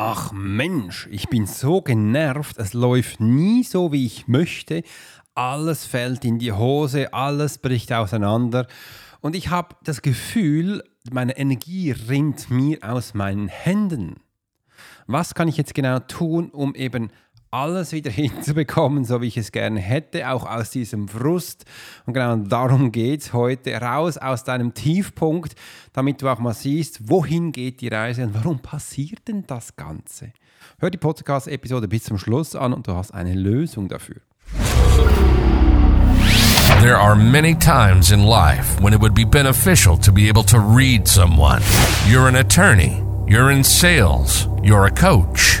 Ach Mensch, ich bin so genervt, es läuft nie so, wie ich möchte. Alles fällt in die Hose, alles bricht auseinander. Und ich habe das Gefühl, meine Energie rinnt mir aus meinen Händen. Was kann ich jetzt genau tun, um eben alles wieder hinzubekommen, so wie ich es gerne hätte, auch aus diesem Frust. Und genau darum geht es heute, raus aus deinem Tiefpunkt, damit du auch mal siehst, wohin geht die Reise und warum passiert denn das Ganze. Hör die Podcast-Episode bis zum Schluss an und du hast eine Lösung dafür. There are many times in life when it would be beneficial to be able to read someone. You're an attorney, you're in sales, you're a coach.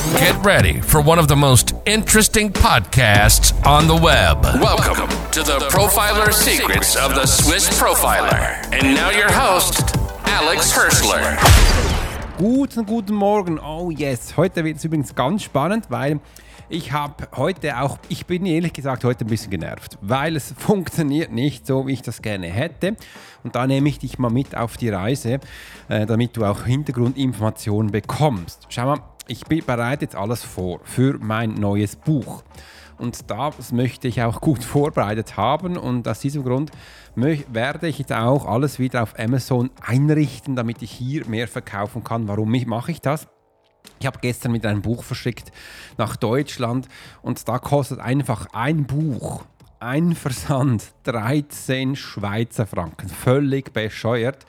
Get ready for one of the most interesting podcasts on the web. Welcome to the Profiler Secrets of the Swiss Profiler. And now your host, Alex Hirschler. Guten, guten Morgen. Oh yes. Heute wird es übrigens ganz spannend, weil ich habe heute auch, ich bin ehrlich gesagt heute ein bisschen genervt, weil es funktioniert nicht so, wie ich das gerne hätte. Und da nehme ich dich mal mit auf die Reise, äh, damit du auch Hintergrundinformationen bekommst. Schau mal, ich bereite jetzt alles vor für mein neues Buch. Und das möchte ich auch gut vorbereitet haben. Und aus diesem Grund werde ich jetzt auch alles wieder auf Amazon einrichten, damit ich hier mehr verkaufen kann. Warum mache ich das? Ich habe gestern mit einem Buch verschickt nach Deutschland und da kostet einfach ein Buch, ein Versand 13 Schweizer Franken. Völlig bescheuert.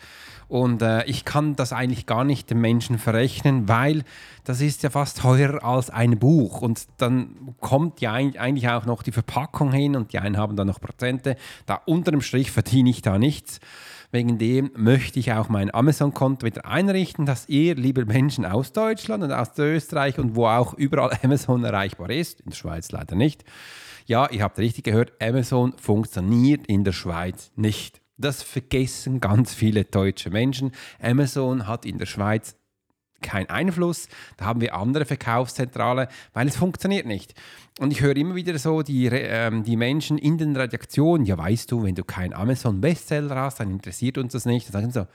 Und äh, ich kann das eigentlich gar nicht den Menschen verrechnen, weil das ist ja fast teurer als ein Buch. Und dann kommt ja eigentlich auch noch die Verpackung hin und die einen haben dann noch Prozente. Da unter dem Strich verdiene ich da nichts. Wegen dem möchte ich auch mein Amazon-Konto wieder einrichten, dass ihr, liebe Menschen aus Deutschland und aus Österreich und wo auch überall Amazon erreichbar ist, in der Schweiz leider nicht. Ja, ihr habt richtig gehört, Amazon funktioniert in der Schweiz nicht. Das vergessen ganz viele deutsche Menschen. Amazon hat in der Schweiz keinen Einfluss. Da haben wir andere Verkaufszentrale, weil es funktioniert nicht. Und ich höre immer wieder so die, ähm, die Menschen in den Redaktionen, ja weißt du, wenn du keinen Amazon-Bestseller hast, dann interessiert uns das nicht. Dann sagen so,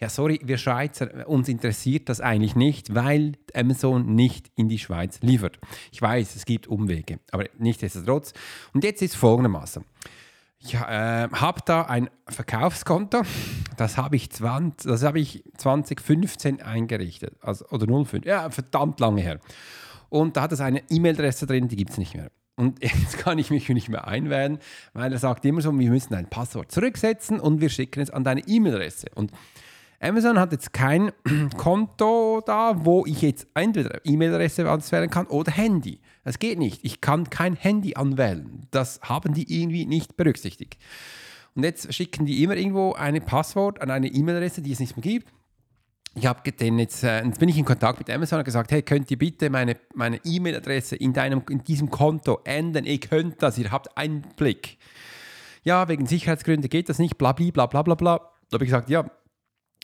ja sorry, wir Schweizer, uns interessiert das eigentlich nicht, weil Amazon nicht in die Schweiz liefert. Ich weiß, es gibt Umwege, aber nichtsdestotrotz. Und jetzt ist folgendermaßen. Ich äh, habe da ein Verkaufskonto, das habe ich, 20, hab ich 2015 eingerichtet, also, oder 05, ja, verdammt lange her. Und da hat es eine E-Mail-Adresse drin, die gibt es nicht mehr. Und jetzt kann ich mich nicht mehr einwählen, weil er sagt immer so, wir müssen ein Passwort zurücksetzen und wir schicken es an deine E-Mail-Adresse. Und Amazon hat jetzt kein Konto da, wo ich jetzt entweder E-Mail-Adresse anwählen kann oder Handy. Das geht nicht. Ich kann kein Handy anwählen. Das haben die irgendwie nicht berücksichtigt. Und jetzt schicken die immer irgendwo ein Passwort an eine E-Mail-Adresse, die es nicht mehr gibt. Ich habe den jetzt, äh, jetzt bin ich in Kontakt mit Amazon und gesagt, hey, könnt ihr bitte meine meine E-Mail-Adresse in in diesem Konto ändern? Ihr könnt das, ihr habt einen Blick. Ja, wegen Sicherheitsgründen geht das nicht, bla bla bla bla bla. Da habe ich gesagt, ja,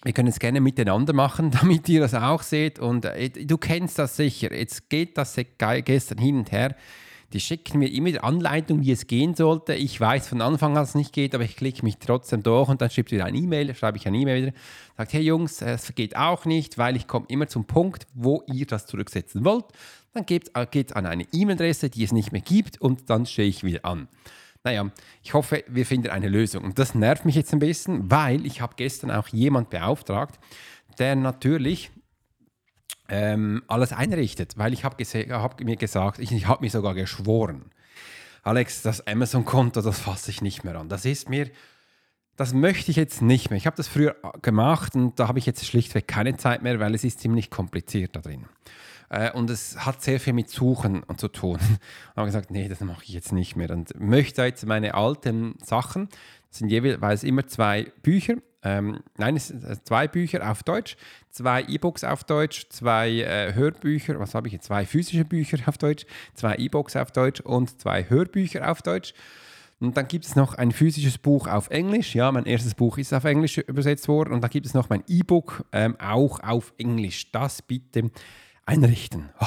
wir können es gerne miteinander machen, damit ihr das auch seht. Und äh, du kennst das sicher. Jetzt geht das gestern hin und her. Die schicken mir immer die Anleitung, wie es gehen sollte. Ich weiß von Anfang an, dass es nicht geht, aber ich klicke mich trotzdem durch und dann schreibt wieder ein E-Mail, schreibe ich ein E-Mail wieder. Sagt, hey Jungs, es geht auch nicht, weil ich komme immer zum Punkt, wo ihr das zurücksetzen wollt. Dann geht es an eine E-Mail-Adresse, die es nicht mehr gibt und dann stehe ich wieder an. Naja, ich hoffe, wir finden eine Lösung. Und das nervt mich jetzt ein bisschen, weil ich habe gestern auch jemand beauftragt, der natürlich ähm, alles einrichtet, weil ich habe hab mir gesagt, ich, ich habe mir sogar geschworen, Alex, das Amazon-Konto, das fasse ich nicht mehr an. Das ist mir, das möchte ich jetzt nicht mehr. Ich habe das früher gemacht und da habe ich jetzt schlichtweg keine Zeit mehr, weil es ist ziemlich kompliziert da drin. Äh, und es hat sehr viel mit Suchen und zu tun. Ich habe gesagt, nee, das mache ich jetzt nicht mehr. Und möchte jetzt meine alten Sachen, das sind jeweils immer zwei Bücher, ähm, nein, es sind äh, zwei Bücher auf Deutsch, zwei E-Books auf Deutsch, zwei äh, Hörbücher, was habe ich jetzt? Zwei physische Bücher auf Deutsch, zwei E-Books auf Deutsch und zwei Hörbücher auf Deutsch. Und dann gibt es noch ein physisches Buch auf Englisch. Ja, mein erstes Buch ist auf Englisch übersetzt worden. Und dann gibt es noch mein E-Book, ähm, auch auf Englisch. Das bitte einrichten. Oh.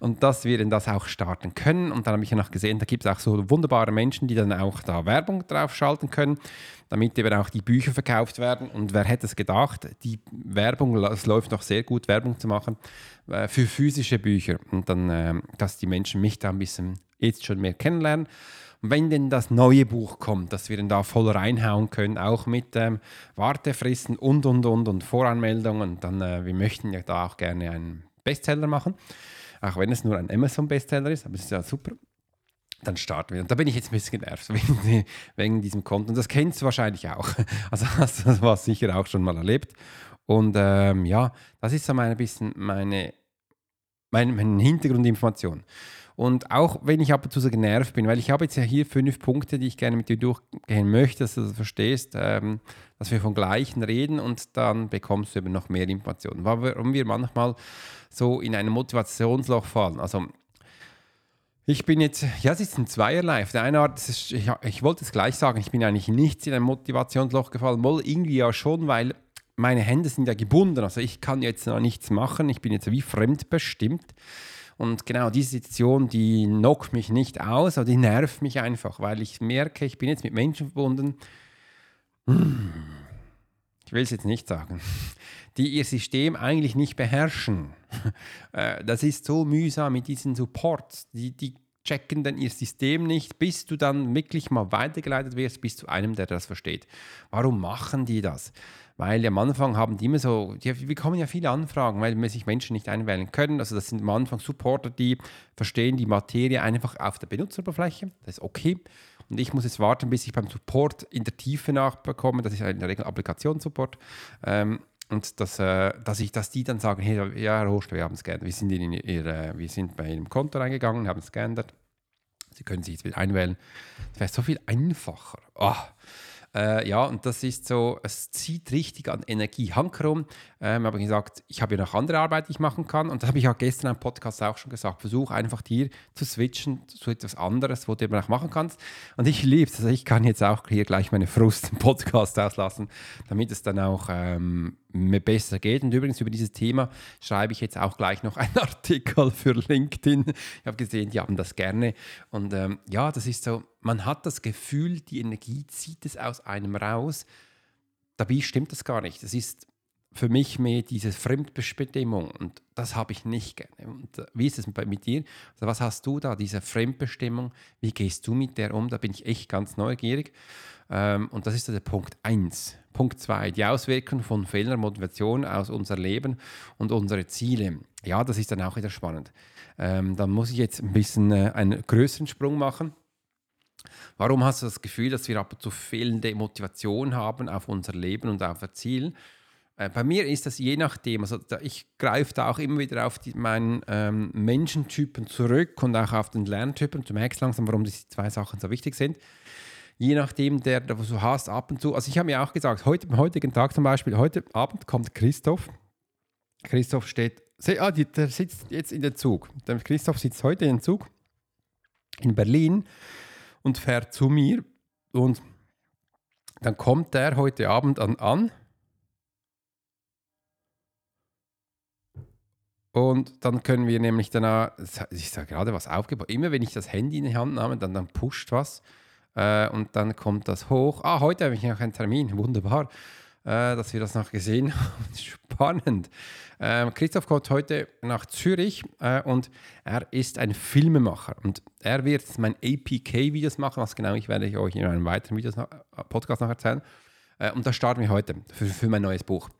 Und dass wir denn das auch starten können. Und dann habe ich ja noch gesehen, da gibt es auch so wunderbare Menschen, die dann auch da Werbung drauf schalten können, damit eben auch die Bücher verkauft werden. Und wer hätte es gedacht, die Werbung, es läuft noch sehr gut, Werbung zu machen äh, für physische Bücher. Und dann, äh, dass die Menschen mich da ein bisschen jetzt schon mehr kennenlernen wenn denn das neue Buch kommt, dass wir dann da voll reinhauen können, auch mit ähm, Wartefristen und, und, und und Voranmeldungen, dann, äh, wir möchten ja da auch gerne einen Bestseller machen, auch wenn es nur ein Amazon-Bestseller ist, aber es ist ja super. Dann starten wir. Und da bin ich jetzt ein bisschen genervt wegen, wegen diesem Konto. Und das kennst du wahrscheinlich auch. Also hast du das sicher auch schon mal erlebt. Und ähm, ja, das ist so ein bisschen meine, meine, meine Hintergrundinformation. Und auch wenn ich ab und zu so genervt bin, weil ich habe jetzt ja hier fünf Punkte, die ich gerne mit dir durchgehen möchte, dass du das verstehst, ähm, dass wir von Gleichen reden und dann bekommst du eben noch mehr Informationen. Warum wir manchmal so in ein Motivationsloch fallen. Also ich bin jetzt, ja, es ist ein Zweierlei. Auf der einen Art, ist, ich, ich, wollte es gleich sagen, ich bin eigentlich nicht in ein Motivationsloch gefallen. Wohl irgendwie ja schon, weil meine Hände sind ja gebunden. Also ich kann jetzt noch nichts machen. Ich bin jetzt wie fremdbestimmt. Und genau diese Situation, die knockt mich nicht aus, aber die nervt mich einfach, weil ich merke, ich bin jetzt mit Menschen verbunden. Ich will es jetzt nicht sagen, die ihr System eigentlich nicht beherrschen. Äh, das ist so mühsam mit diesen Supports. Die, die checken dann ihr System nicht, bis du dann wirklich mal weitergeleitet wirst, bis zu einem, der das versteht. Warum machen die das? Weil am Anfang haben die immer so, die bekommen ja viele Anfragen, weil sich Menschen nicht einwählen können. Also das sind am Anfang Supporter, die verstehen die Materie einfach auf der Benutzeroberfläche. Das ist okay. Und ich muss jetzt warten, bis ich beim Support in der Tiefe nachbekomme. Das ist in der Regel Applikationssupport. Ähm, und dass, äh, dass, ich, dass die dann sagen, hey, ja, Herr Host, wir haben es geändert. Wir sind, in ihr, wir sind bei Ihrem Konto reingegangen, haben es geändert. Sie können sich jetzt wieder einwählen. Das wäre so viel einfacher. Oh. Äh, ja, und das ist so, es zieht richtig an Energie. Hankerum, ähm, habe gesagt, ich habe ja noch andere Arbeit, die ich machen kann. Und das habe ich ja gestern im Podcast auch schon gesagt. Versuch einfach hier zu switchen zu etwas anderes, wo du eben auch machen kannst. Und ich liebe es. Also ich kann jetzt auch hier gleich meine Frust im Podcast auslassen, damit es dann auch ähm, besser geht. Und übrigens über dieses Thema schreibe ich jetzt auch gleich noch einen Artikel für LinkedIn. Ich habe gesehen, die haben das gerne. Und ähm, ja, das ist so, man hat das Gefühl, die Energie zieht es aus einem raus. Dabei stimmt das gar nicht. Das ist für mich mehr diese Fremdbestimmung und das habe ich nicht gerne. Und äh, wie ist es mit dir? Also was hast du da, diese Fremdbestimmung? Wie gehst du mit der um? Da bin ich echt ganz neugierig. Ähm, und das ist der Punkt 1. Punkt 2, die Auswirkungen von fehlender Motivation aus unser Leben und unsere Ziele. Ja, das ist dann auch wieder spannend. Ähm, dann muss ich jetzt ein bisschen äh, einen größeren Sprung machen. Warum hast du das Gefühl, dass wir ab und zu fehlende Motivation haben auf unser Leben und auf ein Ziel? Äh, bei mir ist das je nachdem, also ich greife da auch immer wieder auf die, meinen ähm, Menschentypen zurück und auch auf den Lerntypen. Du merkst langsam, warum diese zwei Sachen so wichtig sind je nachdem, der, der du hast, ab und zu. Also ich habe mir auch gesagt, heute, am heutigen Tag zum Beispiel, heute Abend kommt Christoph. Christoph steht, ah, der sitzt jetzt in den Zug. Der Christoph sitzt heute in den Zug in Berlin und fährt zu mir und dann kommt der heute Abend an, an Und dann können wir nämlich danach, ich sage gerade was aufgebaut, immer wenn ich das Handy in die Hand nehme, dann, dann pusht was. Äh, und dann kommt das hoch. Ah, heute habe ich noch einen Termin. Wunderbar, äh, dass wir das noch gesehen haben. Spannend. Ähm, Christoph kommt heute nach Zürich äh, und er ist ein Filmemacher. Und er wird mein APK-Videos machen. Was genau, ich werde euch in einem weiteren Videos äh, Podcast noch erzählen. Äh, und das starten wir heute für, für mein neues Buch.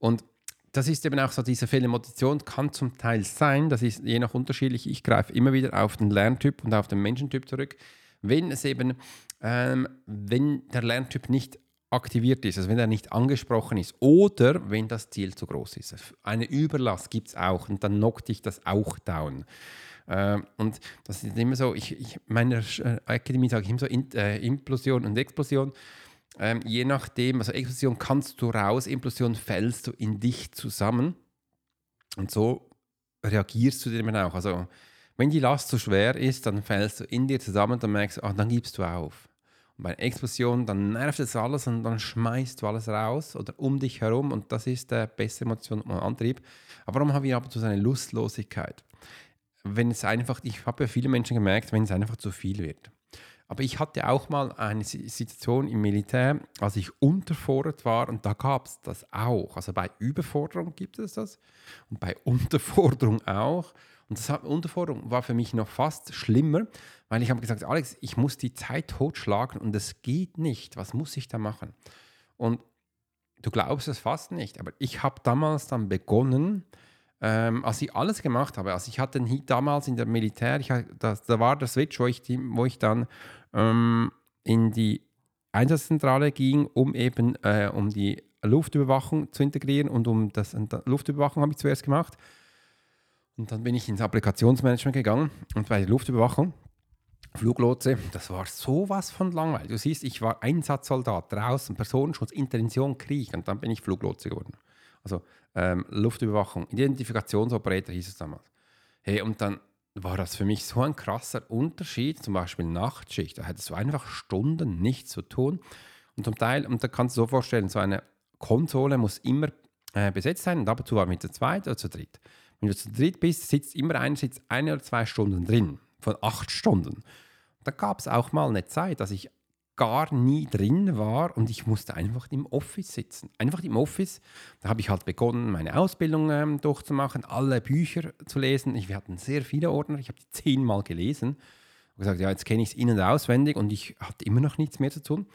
Und das ist eben auch so, diese Fehlmotivation kann zum Teil sein, das ist je nach unterschiedlich. Ich greife immer wieder auf den Lerntyp und auf den Menschentyp zurück wenn es eben, ähm, wenn der Lerntyp nicht aktiviert ist, also wenn er nicht angesprochen ist oder wenn das Ziel zu groß ist. Eine Überlast gibt es auch und dann knockt dich das auch down. Ähm, und das ist immer so, ich, ich meiner äh, Akademie sage ich immer so äh, Implosion und Explosion. Ähm, je nachdem, also Explosion kannst du raus, Implosion fällst du in dich zusammen. Und so reagierst du dem auch. Also, wenn die Last zu schwer ist, dann fällst du in dir zusammen dann merkst du, ach, dann gibst du auf. Und bei Explosion, dann nervt es alles und dann schmeißt du alles raus oder um dich herum und das ist der beste Emotion und Antrieb. Aber warum haben wir ab und zu so eine Lustlosigkeit? Wenn es einfach, ich habe ja viele Menschen gemerkt, wenn es einfach zu viel wird. Aber ich hatte auch mal eine Situation im Militär, als ich unterfordert war und da gab es das auch. Also bei Überforderung gibt es das und bei Unterforderung auch. Und das Unterforderung war für mich noch fast schlimmer, weil ich habe gesagt, Alex, ich muss die Zeit totschlagen und es geht nicht. Was muss ich da machen? Und du glaubst es fast nicht, aber ich habe damals dann begonnen, ähm, als ich alles gemacht habe, also ich hatte damals in der Militär, ich, das, da war der Switch, wo ich, die, wo ich dann ähm, in die Einsatzzentrale ging, um eben äh, um die Luftüberwachung zu integrieren und um das Luftüberwachung habe ich zuerst gemacht. Und dann bin ich ins Applikationsmanagement gegangen und bei der Luftüberwachung, Fluglotse, das war sowas von langweilig. Du siehst, ich war Einsatzsoldat draußen, Personenschutz, Intention, Krieg und dann bin ich Fluglotse geworden. Also ähm, Luftüberwachung, Identifikationsoperator hieß es damals. Hey, und dann war das für mich so ein krasser Unterschied, zum Beispiel Nachtschicht. Da hättest du einfach Stunden nichts zu tun. Und zum Teil, und da kannst du so vorstellen, so eine Konsole muss immer äh, besetzt sein und ab und zu war mit zu zweit oder zu dritt. Wenn du zu dritt bist, sitzt immer einer sitzt eine oder zwei Stunden drin, von acht Stunden. Da gab es auch mal eine Zeit, dass ich gar nie drin war und ich musste einfach im Office sitzen. Einfach im Office. Da habe ich halt begonnen, meine Ausbildung ähm, durchzumachen, alle Bücher zu lesen. Ich, wir hatten sehr viele Ordner, ich habe die zehnmal gelesen. Und gesagt, ja, jetzt kenne ich es in- und auswendig und ich hatte immer noch nichts mehr zu tun.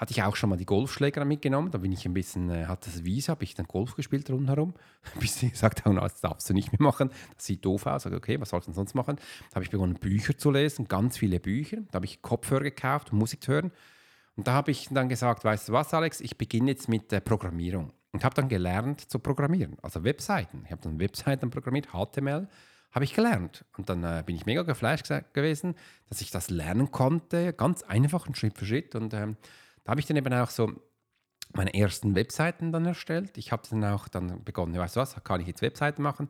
Hatte ich auch schon mal die Golfschläger mitgenommen. Da bin ich ein bisschen, äh, hatte das Visa, habe ich dann Golf gespielt rundherum. Bis sie gesagt haben, das darfst du nicht mehr machen. Das sieht doof aus. Sag, okay, was soll ich denn sonst machen? Da habe ich begonnen, Bücher zu lesen, ganz viele Bücher. Da habe ich Kopfhörer gekauft, Musik zu hören. Und da habe ich dann gesagt, weißt du was, Alex, ich beginne jetzt mit der Programmierung. Und habe dann gelernt zu programmieren, also Webseiten. Ich habe dann Webseiten programmiert, HTML habe ich gelernt. Und dann äh, bin ich mega geflasht gewesen, dass ich das lernen konnte, ganz einfach und Schritt für Schritt. Und ähm, da habe ich dann eben auch so meine ersten Webseiten dann erstellt. Ich habe dann auch dann begonnen, weißt du was, kann ich jetzt Webseiten machen?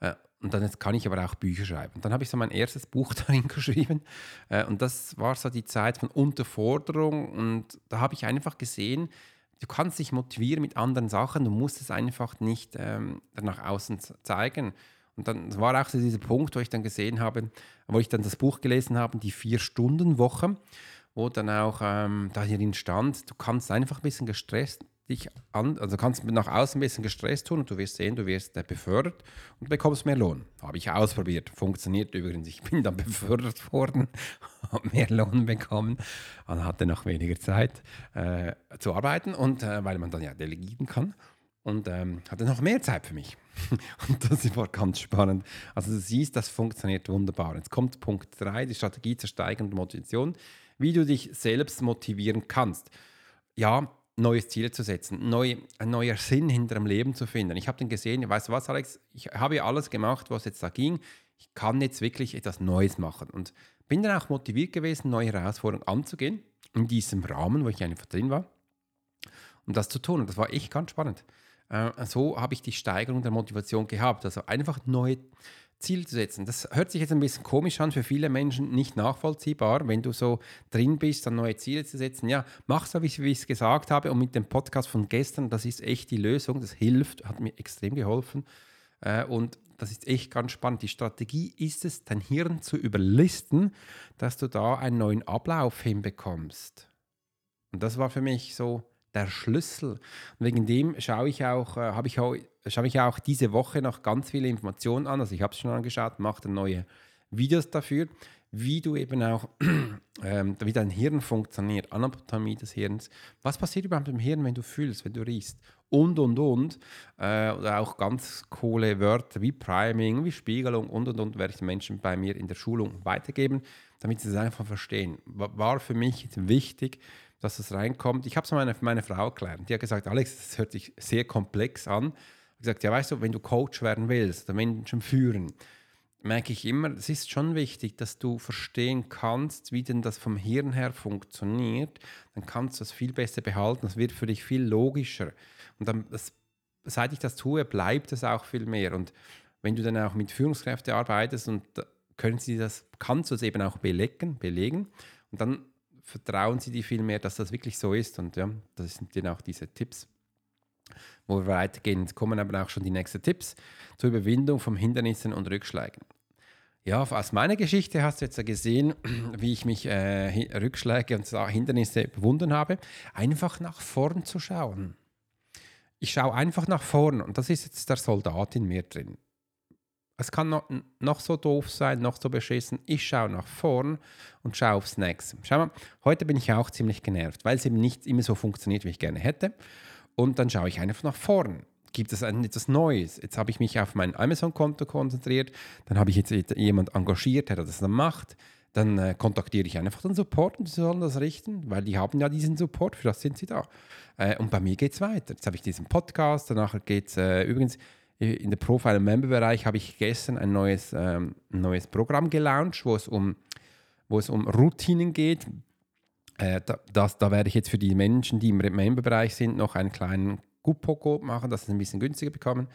Äh, und dann kann ich aber auch Bücher schreiben. Und dann habe ich so mein erstes Buch darin geschrieben. Äh, und das war so die Zeit von Unterforderung. Und da habe ich einfach gesehen, du kannst dich motivieren mit anderen Sachen, du musst es einfach nicht ähm, nach außen zeigen. Und dann war auch so dieser Punkt, wo ich dann gesehen habe, wo ich dann das Buch gelesen habe, die Vier-Stunden-Woche wo dann auch ähm, da hierin stand, du kannst einfach ein bisschen gestresst dich an, also kannst nach außen ein bisschen gestresst tun und du wirst sehen, du wirst äh, befördert und bekommst mehr Lohn. Habe ich ausprobiert, funktioniert übrigens. Ich bin dann befördert worden, habe mehr Lohn bekommen und hatte noch weniger Zeit äh, zu arbeiten und äh, weil man dann ja delegieren kann und ähm, hatte noch mehr Zeit für mich. und das war ganz spannend. Also du siehst, das funktioniert wunderbar. Jetzt kommt Punkt 3, die Strategie zur steigenden Motivation wie du dich selbst motivieren kannst. Ja, neues Ziel zu setzen, neu, ein neuer Sinn hinter dem Leben zu finden. Ich habe dann gesehen, weißt du was, Alex, ich habe ja alles gemacht, was jetzt da ging. Ich kann jetzt wirklich etwas Neues machen und bin dann auch motiviert gewesen, neue Herausforderungen anzugehen, in diesem Rahmen, wo ich einfach drin war, um das zu tun. Und das war echt ganz spannend. Äh, so habe ich die Steigerung der Motivation gehabt. Also einfach neue Ziel zu setzen. Das hört sich jetzt ein bisschen komisch an, für viele Menschen nicht nachvollziehbar, wenn du so drin bist, dann neue Ziele zu setzen. Ja, mach so, wie ich es gesagt habe und mit dem Podcast von gestern, das ist echt die Lösung, das hilft, hat mir extrem geholfen äh, und das ist echt ganz spannend. Die Strategie ist es, dein Hirn zu überlisten, dass du da einen neuen Ablauf hinbekommst. Und das war für mich so der Schlüssel. Und wegen dem schaue ich auch, äh, habe ich auch schaue ich auch diese Woche noch ganz viele Informationen an. Also ich habe es schon angeschaut, mache dann neue Videos dafür, wie du eben auch, ähm, wie dein Hirn funktioniert, Anatomie des Hirns. Was passiert überhaupt im Hirn, wenn du fühlst, wenn du riechst? Und, und, und. Äh, oder auch ganz coole Wörter wie Priming, wie Spiegelung und, und, und, werde ich den Menschen bei mir in der Schulung weitergeben, damit sie es einfach verstehen. War für mich wichtig, dass es reinkommt. Ich habe es meine, meine Frau erklärt. Die hat gesagt, Alex, das hört sich sehr komplex an gesagt, ja, weißt du, wenn du Coach werden willst oder Menschen führen, merke ich immer, es ist schon wichtig, dass du verstehen kannst, wie denn das vom Hirn her funktioniert. Dann kannst du es viel besser behalten. Das wird für dich viel logischer. Und dann, das, seit ich das tue, bleibt es auch viel mehr. Und wenn du dann auch mit Führungskräften arbeitest und können sie das, kannst du es eben auch belegen, belegen. Und dann vertrauen sie dir viel mehr, dass das wirklich so ist. Und ja, das sind dann auch diese Tipps wo wir weitergehen. Jetzt kommen aber auch schon die nächsten Tipps zur Überwindung von Hindernissen und Rückschlägen. Ja, aus meiner Geschichte hast du jetzt gesehen, wie ich mich äh, Rückschläge und Hindernisse überwunden habe. Einfach nach vorn zu schauen. Ich schaue einfach nach vorn und das ist jetzt der Soldat in mir drin. Es kann noch, noch so doof sein, noch so beschissen. Ich schaue nach vorn und schaue aufs Nächste. Schau mal, heute bin ich auch ziemlich genervt, weil es eben nicht immer so funktioniert, wie ich gerne hätte. Und dann schaue ich einfach nach vorn. Gibt es etwas Neues? Jetzt habe ich mich auf mein Amazon-Konto konzentriert. Dann habe ich jetzt jemand engagiert, der das dann macht. Dann äh, kontaktiere ich einfach den Support und sie sollen das richten, weil die haben ja diesen Support, für das sind sie da. Äh, und bei mir geht es weiter. Jetzt habe ich diesen Podcast, danach geht es äh, übrigens in der Profile- und Member-Bereich habe ich gestern ein neues, ähm, neues Programm gelauncht, wo es um, wo es um Routinen geht. Äh, da, das, da werde ich jetzt für die Menschen, die im Member-Bereich sind, noch einen kleinen Gupoko machen, dass sie es ein bisschen günstiger bekommen.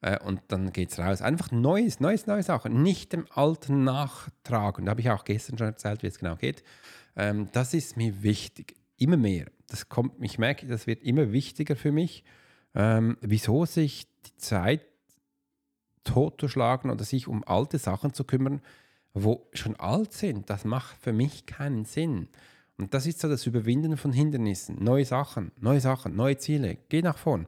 Äh, und dann geht es raus. Einfach Neues, Neues, neue Sachen. Nicht dem Alten nachtragen. Da habe ich auch gestern schon erzählt, wie es genau geht. Ähm, das ist mir wichtig. Immer mehr. Das kommt, ich merke, das wird immer wichtiger für mich. Ähm, wieso sich die Zeit totzuschlagen oder sich um alte Sachen zu kümmern, wo schon alt sind, das macht für mich keinen Sinn. Und das ist so das Überwinden von Hindernissen, neue Sachen, neue Sachen, neue Ziele. Geh nach vorn.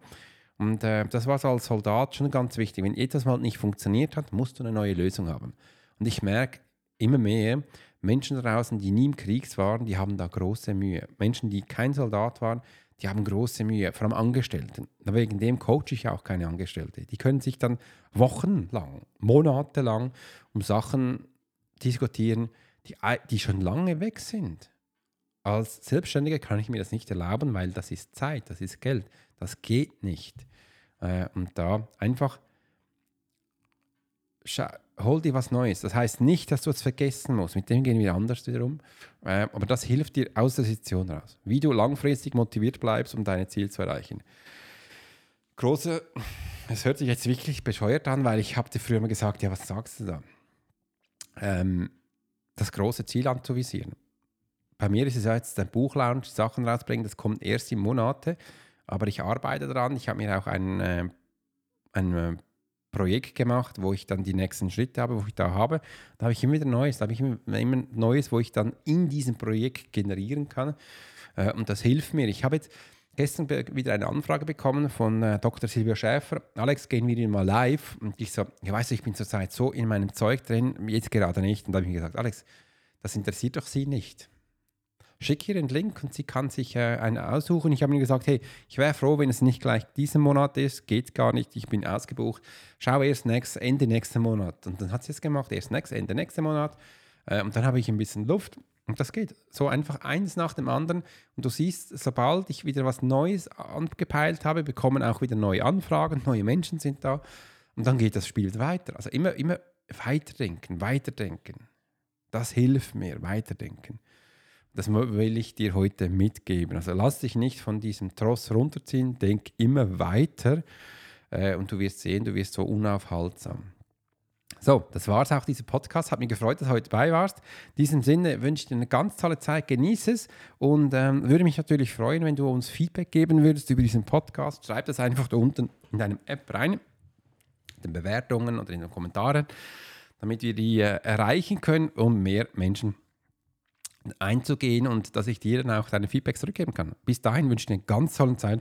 Und äh, das war so als Soldat schon ganz wichtig. Wenn etwas mal nicht funktioniert hat, musst du eine neue Lösung haben. Und ich merke immer mehr, Menschen draußen, die nie im Krieg waren, die haben da große Mühe. Menschen, die kein Soldat waren, die haben große Mühe, vor allem Angestellten. Wegen dem coache ich auch keine Angestellte. Die können sich dann wochenlang, monatelang um Sachen diskutieren, die, die schon lange weg sind. Als Selbstständiger kann ich mir das nicht erlauben, weil das ist Zeit, das ist Geld. Das geht nicht. Äh, und da einfach hol dir was Neues. Das heißt nicht, dass du es vergessen musst. Mit dem gehen wir anders wiederum. Äh, aber das hilft dir aus der Situation raus. Wie du langfristig motiviert bleibst, um deine Ziele zu erreichen. Große, es hört sich jetzt wirklich bescheuert an, weil ich habe dir früher immer gesagt, ja, was sagst du da? Ähm, das große Ziel anzuvisieren bei mir ist es jetzt ein Buchlaunch, Sachen rausbringen, das kommt erst im Monate, aber ich arbeite daran. Ich habe mir auch ein, äh, äh, Projekt gemacht, wo ich dann die nächsten Schritte habe, wo ich da habe. Da habe ich immer wieder Neues, da habe ich immer, immer Neues, wo ich dann in diesem Projekt generieren kann. Äh, und das hilft mir. Ich habe jetzt gestern wieder eine Anfrage bekommen von äh, Dr. Silvia Schäfer. Alex, gehen wir mal live? Und ich so, ich weiß, ich bin zurzeit so in meinem Zeug drin, jetzt gerade nicht. Und da habe ich mir gesagt, Alex, das interessiert doch Sie nicht schick ihr den Link und sie kann sich äh, einen aussuchen. Ich habe ihr gesagt, hey, ich wäre froh, wenn es nicht gleich diesen Monat ist, geht gar nicht, ich bin ausgebucht. Schau erst nächst, Ende nächsten Monat. Und dann hat sie es gemacht, erst nächst, Ende nächsten Monat. Äh, und dann habe ich ein bisschen Luft. Und das geht. So einfach eins nach dem anderen. Und du siehst, sobald ich wieder was Neues angepeilt habe, bekommen auch wieder neue Anfragen, neue Menschen sind da. Und dann geht das Spiel weiter. Also immer, immer weiterdenken, weiterdenken. Das hilft mir, weiterdenken. Das will ich dir heute mitgeben. Also lass dich nicht von diesem Tross runterziehen, denk immer weiter äh, und du wirst sehen, du wirst so unaufhaltsam. So, das war es auch, dieser Podcast. Hat mich gefreut, dass du heute dabei warst. In diesem Sinne wünsche ich dir eine ganz tolle Zeit, genieße es und ähm, würde mich natürlich freuen, wenn du uns Feedback geben würdest über diesen Podcast. Schreib das einfach da unten in deinem App rein, in den Bewertungen oder in den Kommentaren, damit wir die äh, erreichen können, um mehr Menschen einzugehen und dass ich dir dann auch deine Feedback zurückgeben kann. Bis dahin wünsche ich dir eine ganz tolle Zeit